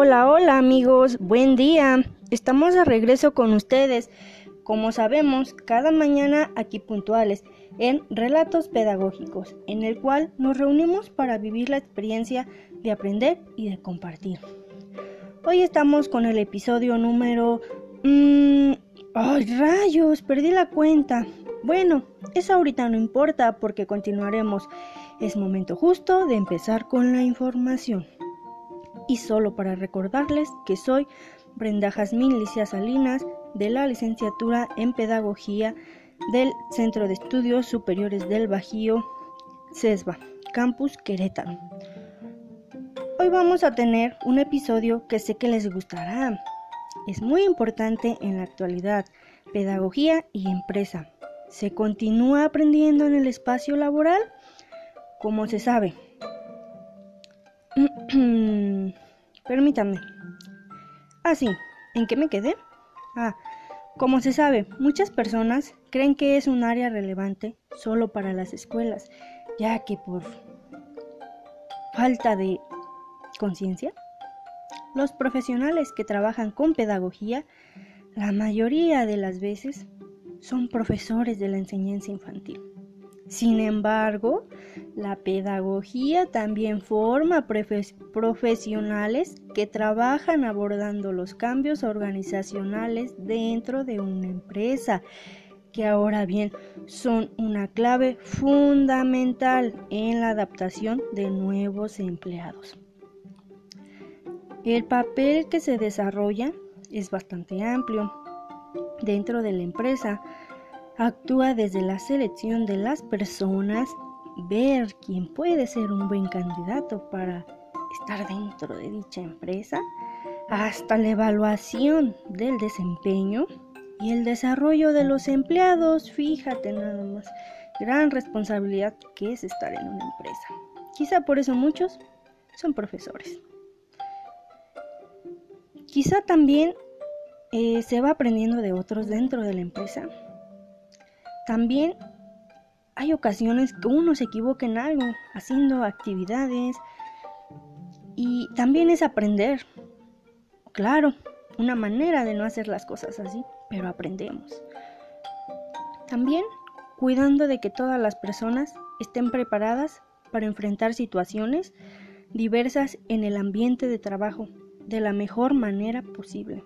Hola, hola amigos, buen día. Estamos de regreso con ustedes. Como sabemos, cada mañana aquí puntuales en Relatos Pedagógicos, en el cual nos reunimos para vivir la experiencia de aprender y de compartir. Hoy estamos con el episodio número... Mmm, ¡Ay, rayos! Perdí la cuenta. Bueno, eso ahorita no importa porque continuaremos. Es momento justo de empezar con la información y solo para recordarles que soy Brenda Jazmín Licia Salinas de la licenciatura en Pedagogía del Centro de Estudios Superiores del Bajío, CESBA, Campus Querétaro. Hoy vamos a tener un episodio que sé que les gustará. Es muy importante en la actualidad, pedagogía y empresa. ¿Se continúa aprendiendo en el espacio laboral? Como se sabe, Permítanme. Ah, sí. ¿En qué me quedé? Ah, como se sabe, muchas personas creen que es un área relevante solo para las escuelas, ya que por falta de conciencia, los profesionales que trabajan con pedagogía, la mayoría de las veces, son profesores de la enseñanza infantil. Sin embargo, la pedagogía también forma profesionales que trabajan abordando los cambios organizacionales dentro de una empresa, que ahora bien son una clave fundamental en la adaptación de nuevos empleados. El papel que se desarrolla es bastante amplio dentro de la empresa actúa desde la selección de las personas, ver quién puede ser un buen candidato para estar dentro de dicha empresa, hasta la evaluación del desempeño y el desarrollo de los empleados. Fíjate nada más, gran responsabilidad que es estar en una empresa. Quizá por eso muchos son profesores. Quizá también eh, se va aprendiendo de otros dentro de la empresa también hay ocasiones que uno se equivoca en algo, haciendo actividades. Y también es aprender. Claro, una manera de no hacer las cosas así, pero aprendemos. También cuidando de que todas las personas estén preparadas para enfrentar situaciones diversas en el ambiente de trabajo de la mejor manera posible.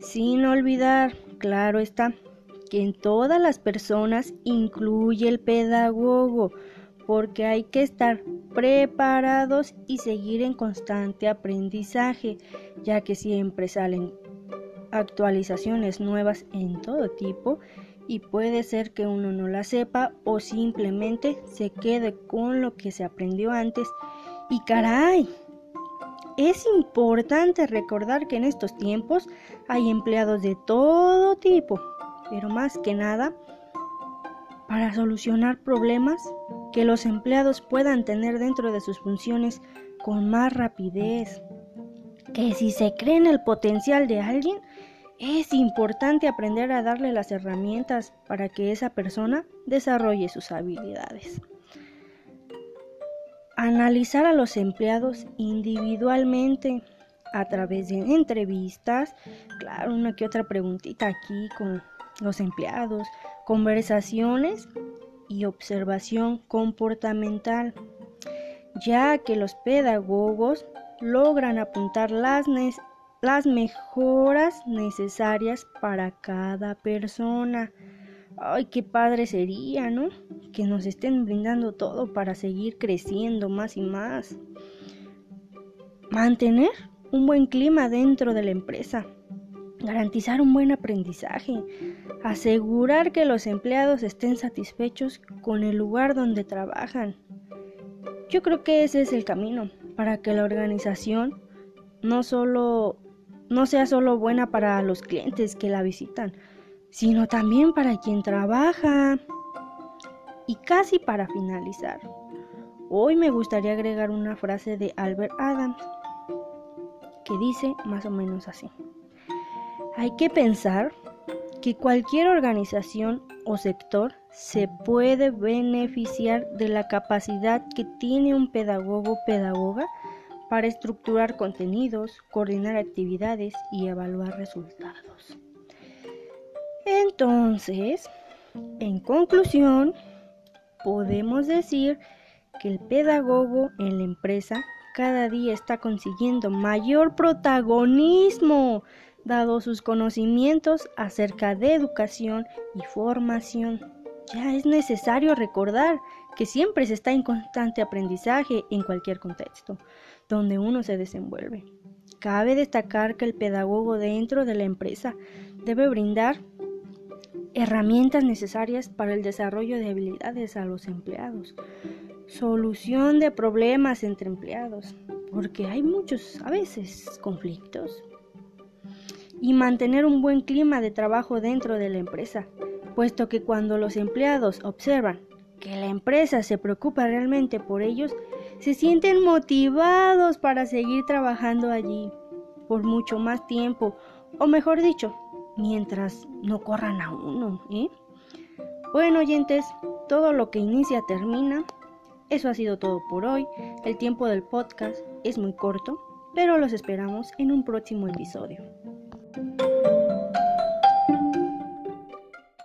Sin olvidar, claro está, en todas las personas incluye el pedagogo, porque hay que estar preparados y seguir en constante aprendizaje, ya que siempre salen actualizaciones nuevas en todo tipo y puede ser que uno no la sepa o simplemente se quede con lo que se aprendió antes. Y caray, es importante recordar que en estos tiempos hay empleados de todo tipo pero más que nada para solucionar problemas que los empleados puedan tener dentro de sus funciones con más rapidez. Que si se cree en el potencial de alguien, es importante aprender a darle las herramientas para que esa persona desarrolle sus habilidades. Analizar a los empleados individualmente a través de entrevistas, claro, una que otra preguntita aquí con los empleados, conversaciones y observación comportamental, ya que los pedagogos logran apuntar las, las mejoras necesarias para cada persona. Ay, qué padre sería, ¿no? Que nos estén brindando todo para seguir creciendo más y más. Mantener un buen clima dentro de la empresa garantizar un buen aprendizaje, asegurar que los empleados estén satisfechos con el lugar donde trabajan. Yo creo que ese es el camino para que la organización no solo no sea solo buena para los clientes que la visitan, sino también para quien trabaja. Y casi para finalizar, hoy me gustaría agregar una frase de Albert Adams que dice más o menos así. Hay que pensar que cualquier organización o sector se puede beneficiar de la capacidad que tiene un pedagogo o pedagoga para estructurar contenidos, coordinar actividades y evaluar resultados. Entonces, en conclusión, podemos decir que el pedagogo en la empresa cada día está consiguiendo mayor protagonismo, dado sus conocimientos acerca de educación y formación. Ya es necesario recordar que siempre se está en constante aprendizaje en cualquier contexto donde uno se desenvuelve. Cabe destacar que el pedagogo dentro de la empresa debe brindar herramientas necesarias para el desarrollo de habilidades a los empleados, solución de problemas entre empleados, porque hay muchos a veces conflictos, y mantener un buen clima de trabajo dentro de la empresa, puesto que cuando los empleados observan que la empresa se preocupa realmente por ellos, se sienten motivados para seguir trabajando allí por mucho más tiempo, o mejor dicho, mientras no corran a uno. ¿eh? Bueno, oyentes, todo lo que inicia termina. Eso ha sido todo por hoy. El tiempo del podcast es muy corto, pero los esperamos en un próximo episodio. thank you